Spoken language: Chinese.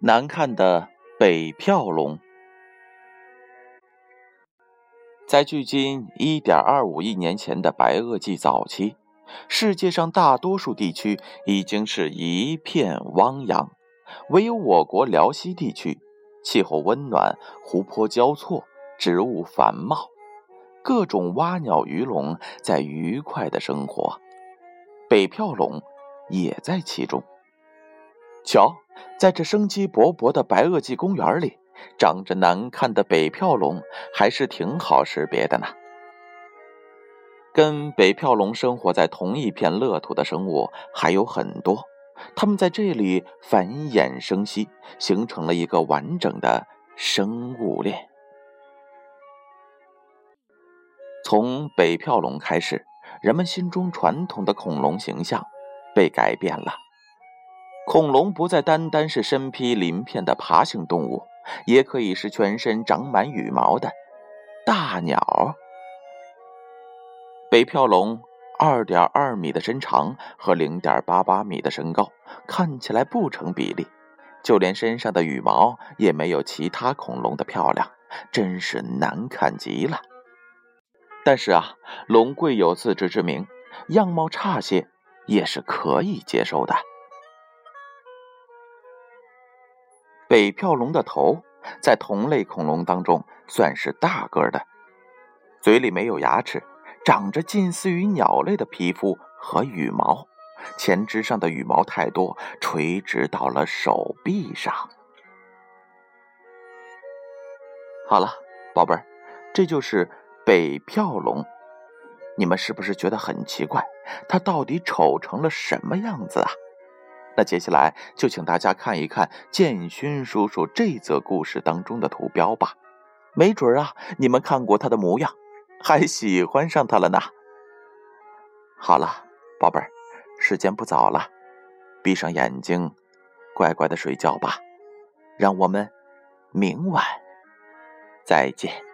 难看的北票龙，在距今一点二五亿年前的白垩纪早期，世界上大多数地区已经是一片汪洋，唯有我国辽西地区，气候温暖，湖泊交错，植物繁茂，各种蛙鸟鱼龙在愉快的生活，北票龙也在其中。瞧，在这生机勃勃的白垩纪公园里，长着难看的北票龙还是挺好识别的呢。跟北票龙生活在同一片乐土的生物还有很多，它们在这里繁衍生息，形成了一个完整的生物链。从北票龙开始，人们心中传统的恐龙形象被改变了。恐龙不再单单是身披鳞片的爬行动物，也可以是全身长满羽毛的大鸟。北票龙二点二米的身长和零点八八米的身高看起来不成比例，就连身上的羽毛也没有其他恐龙的漂亮，真是难看极了。但是啊，龙贵有自知之明，样貌差些也是可以接受的。北票龙的头在同类恐龙当中算是大个的，嘴里没有牙齿，长着近似于鸟类的皮肤和羽毛，前肢上的羽毛太多，垂直到了手臂上。好了，宝贝儿，这就是北票龙，你们是不是觉得很奇怪？它到底丑成了什么样子啊？那接下来就请大家看一看建勋叔叔这则故事当中的图标吧，没准啊，你们看过他的模样，还喜欢上他了呢。好了，宝贝儿，时间不早了，闭上眼睛，乖乖的睡觉吧，让我们明晚再见。